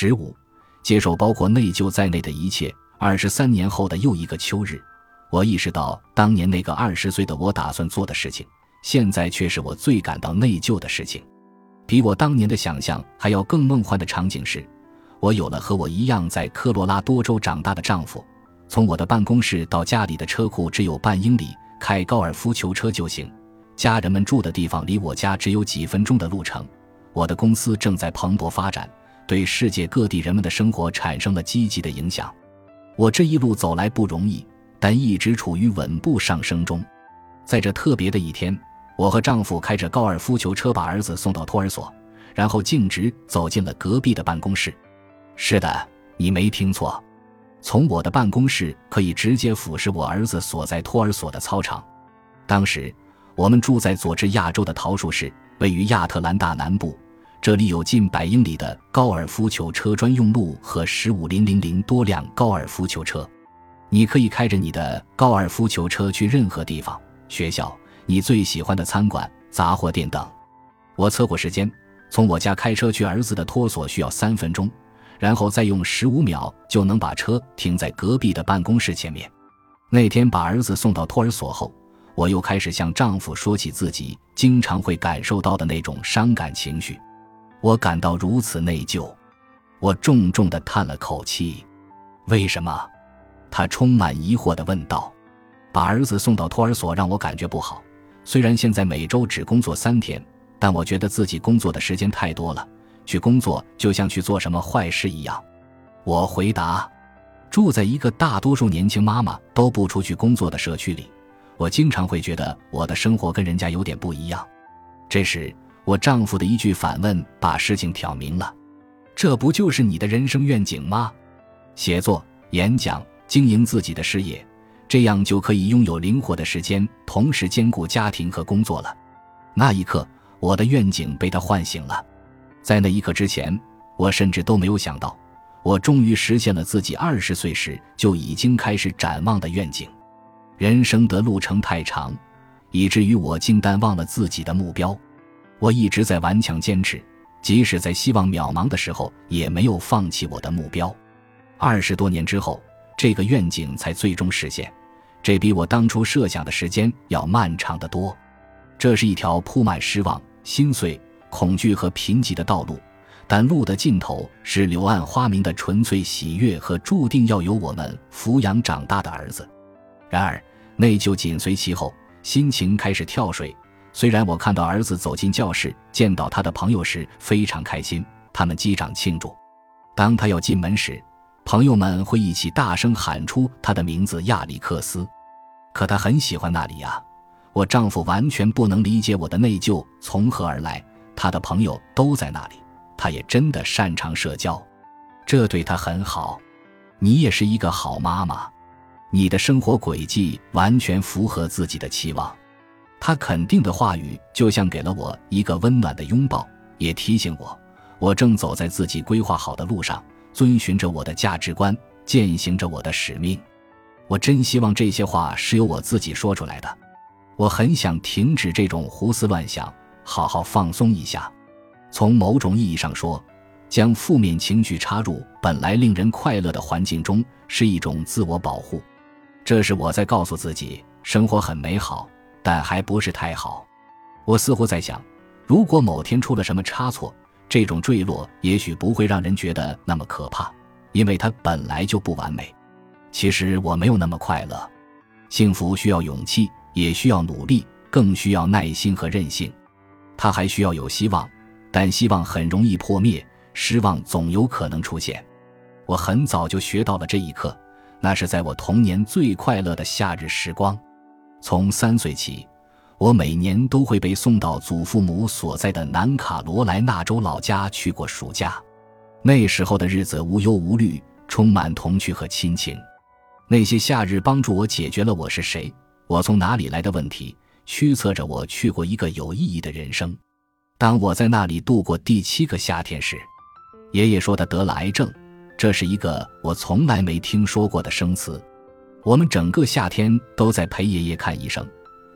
十五，接受包括内疚在内的一切。二十三年后的又一个秋日，我意识到当年那个二十岁的我打算做的事情，现在却是我最感到内疚的事情。比我当年的想象还要更梦幻的场景是，我有了和我一样在科罗拉多州长大的丈夫。从我的办公室到家里的车库只有半英里，开高尔夫球车就行。家人们住的地方离我家只有几分钟的路程。我的公司正在蓬勃发展，对世界各地人们的生活产生了积极的影响。我这一路走来不容易，但一直处于稳步上升中。在这特别的一天，我和丈夫开着高尔夫球车把儿子送到托儿所，然后径直走进了隔壁的办公室。是的，你没听错。从我的办公室可以直接俯视我儿子所在托儿所的操场。当时我们住在佐治亚州的桃树市，位于亚特兰大南部。这里有近百英里的高尔夫球车专用路和十五零零零多辆高尔夫球车。你可以开着你的高尔夫球车去任何地方，学校、你最喜欢的餐馆、杂货店等。我测过时间，从我家开车去儿子的托所需要三分钟。然后再用十五秒就能把车停在隔壁的办公室前面。那天把儿子送到托儿所后，我又开始向丈夫说起自己经常会感受到的那种伤感情绪。我感到如此内疚，我重重地叹了口气。为什么？他充满疑惑地问道。把儿子送到托儿所让我感觉不好。虽然现在每周只工作三天，但我觉得自己工作的时间太多了。去工作就像去做什么坏事一样，我回答。住在一个大多数年轻妈妈都不出去工作的社区里，我经常会觉得我的生活跟人家有点不一样。这时，我丈夫的一句反问把事情挑明了：“这不就是你的人生愿景吗？写作、演讲、经营自己的事业，这样就可以拥有灵活的时间，同时兼顾家庭和工作了。”那一刻，我的愿景被他唤醒了。在那一刻之前，我甚至都没有想到，我终于实现了自己二十岁时就已经开始展望的愿景。人生的路程太长，以至于我竟淡忘了自己的目标。我一直在顽强坚持，即使在希望渺茫的时候，也没有放弃我的目标。二十多年之后，这个愿景才最终实现，这比我当初设想的时间要漫长得多。这是一条铺满失望、心碎。恐惧和贫瘠的道路，但路的尽头是柳暗花明的纯粹喜悦和注定要由我们抚养长大的儿子。然而，内疚紧随其后，心情开始跳水。虽然我看到儿子走进教室，见到他的朋友时非常开心，他们击掌庆祝。当他要进门时，朋友们会一起大声喊出他的名字亚历克斯。可他很喜欢那里呀。我丈夫完全不能理解我的内疚从何而来。他的朋友都在那里，他也真的擅长社交，这对他很好。你也是一个好妈妈，你的生活轨迹完全符合自己的期望。他肯定的话语就像给了我一个温暖的拥抱，也提醒我，我正走在自己规划好的路上，遵循着我的价值观，践行着我的使命。我真希望这些话是由我自己说出来的。我很想停止这种胡思乱想。好好放松一下。从某种意义上说，将负面情绪插入本来令人快乐的环境中是一种自我保护。这是我在告诉自己，生活很美好，但还不是太好。我似乎在想，如果某天出了什么差错，这种坠落也许不会让人觉得那么可怕，因为它本来就不完美。其实我没有那么快乐。幸福需要勇气，也需要努力，更需要耐心和韧性。他还需要有希望，但希望很容易破灭，失望总有可能出现。我很早就学到了这一课，那是在我童年最快乐的夏日时光。从三岁起，我每年都会被送到祖父母所在的南卡罗来纳州老家去过暑假。那时候的日子无忧无虑，充满童趣和亲情。那些夏日帮助我解决了我是谁、我从哪里来的问题。驱策着我去过一个有意义的人生。当我在那里度过第七个夏天时，爷爷说他得了癌症，这是一个我从来没听说过的生词。我们整个夏天都在陪爷爷看医生，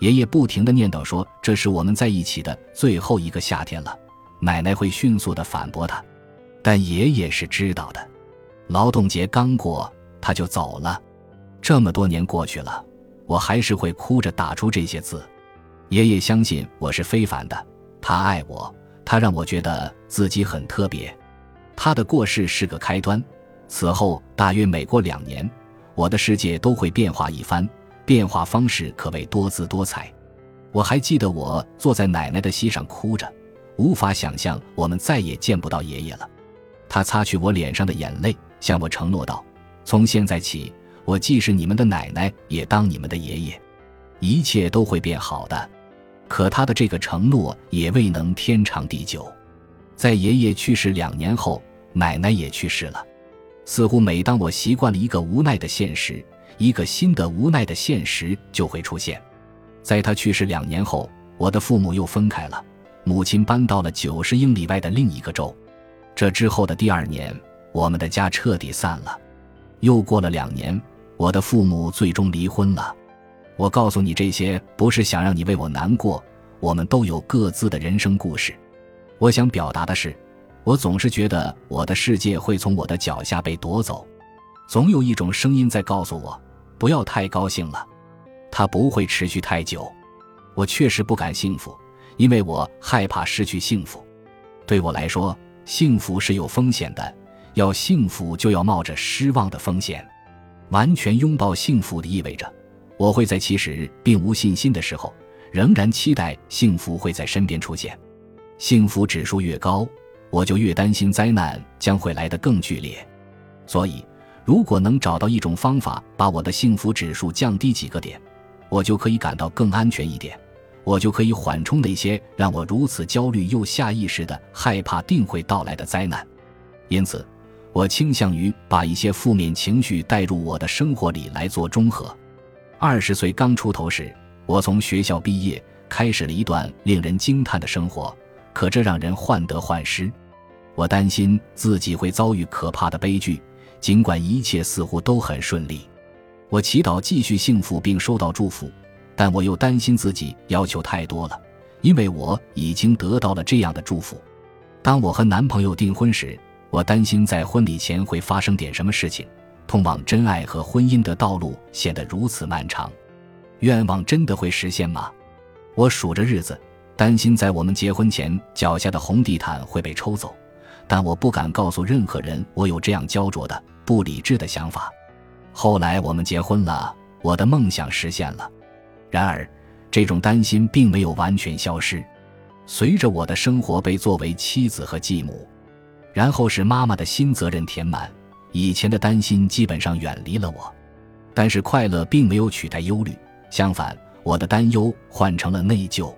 爷爷不停地念叨说这是我们在一起的最后一个夏天了。奶奶会迅速地反驳他：“但爷爷是知道的。劳动节刚过，他就走了。这么多年过去了，我还是会哭着打出这些字。爷爷相信我是非凡的，他爱我，他让我觉得自己很特别。他的过世是个开端，此后大约每过两年，我的世界都会变化一番，变化方式可谓多姿多彩。我还记得我坐在奶奶的膝上哭着，无法想象我们再也见不到爷爷了。他擦去我脸上的眼泪，向我承诺道：“从现在起，我既是你们的奶奶，也当你们的爷爷，一切都会变好的。”可他的这个承诺也未能天长地久。在爷爷去世两年后，奶奶也去世了。似乎每当我习惯了一个无奈的现实，一个新的无奈的现实就会出现。在他去世两年后，我的父母又分开了，母亲搬到了九十英里外的另一个州。这之后的第二年，我们的家彻底散了。又过了两年，我的父母最终离婚了。我告诉你这些，不是想让你为我难过。我们都有各自的人生故事。我想表达的是，我总是觉得我的世界会从我的脚下被夺走。总有一种声音在告诉我，不要太高兴了，它不会持续太久。我确实不敢幸福，因为我害怕失去幸福。对我来说，幸福是有风险的，要幸福就要冒着失望的风险。完全拥抱幸福的意味着。我会在其实并无信心的时候，仍然期待幸福会在身边出现。幸福指数越高，我就越担心灾难将会来得更剧烈。所以，如果能找到一种方法把我的幸福指数降低几个点，我就可以感到更安全一点，我就可以缓冲那些让我如此焦虑又下意识的害怕定会到来的灾难。因此，我倾向于把一些负面情绪带入我的生活里来做中和。二十岁刚出头时，我从学校毕业，开始了一段令人惊叹的生活。可这让人患得患失。我担心自己会遭遇可怕的悲剧，尽管一切似乎都很顺利。我祈祷继续幸福并收到祝福，但我又担心自己要求太多了，因为我已经得到了这样的祝福。当我和男朋友订婚时，我担心在婚礼前会发生点什么事情。通往真爱和婚姻的道路显得如此漫长，愿望真的会实现吗？我数着日子，担心在我们结婚前脚下的红地毯会被抽走，但我不敢告诉任何人我有这样焦灼的、不理智的想法。后来我们结婚了，我的梦想实现了。然而，这种担心并没有完全消失。随着我的生活被作为妻子和继母，然后是妈妈的新责任填满。以前的担心基本上远离了我，但是快乐并没有取代忧虑，相反，我的担忧换成了内疚。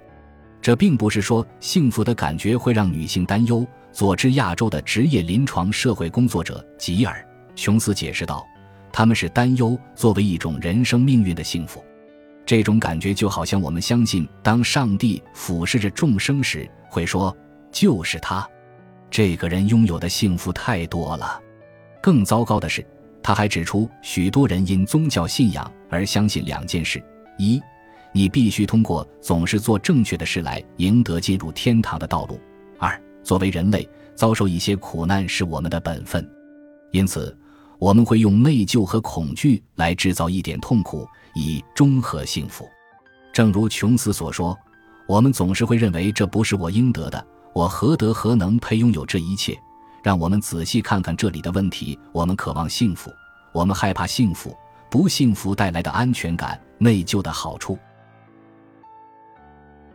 这并不是说幸福的感觉会让女性担忧。佐治亚州的职业临床社会工作者吉尔·琼斯解释道：“他们是担忧作为一种人生命运的幸福，这种感觉就好像我们相信，当上帝俯视着众生时，会说：‘就是他，这个人拥有的幸福太多了。’”更糟糕的是，他还指出，许多人因宗教信仰而相信两件事：一，你必须通过总是做正确的事来赢得进入天堂的道路；二，作为人类，遭受一些苦难是我们的本分。因此，我们会用内疚和恐惧来制造一点痛苦，以中和幸福。正如琼斯所说：“我们总是会认为这不是我应得的，我何德何能配拥有这一切？”让我们仔细看看这里的问题。我们渴望幸福，我们害怕幸福，不幸福带来的安全感，内疚的好处。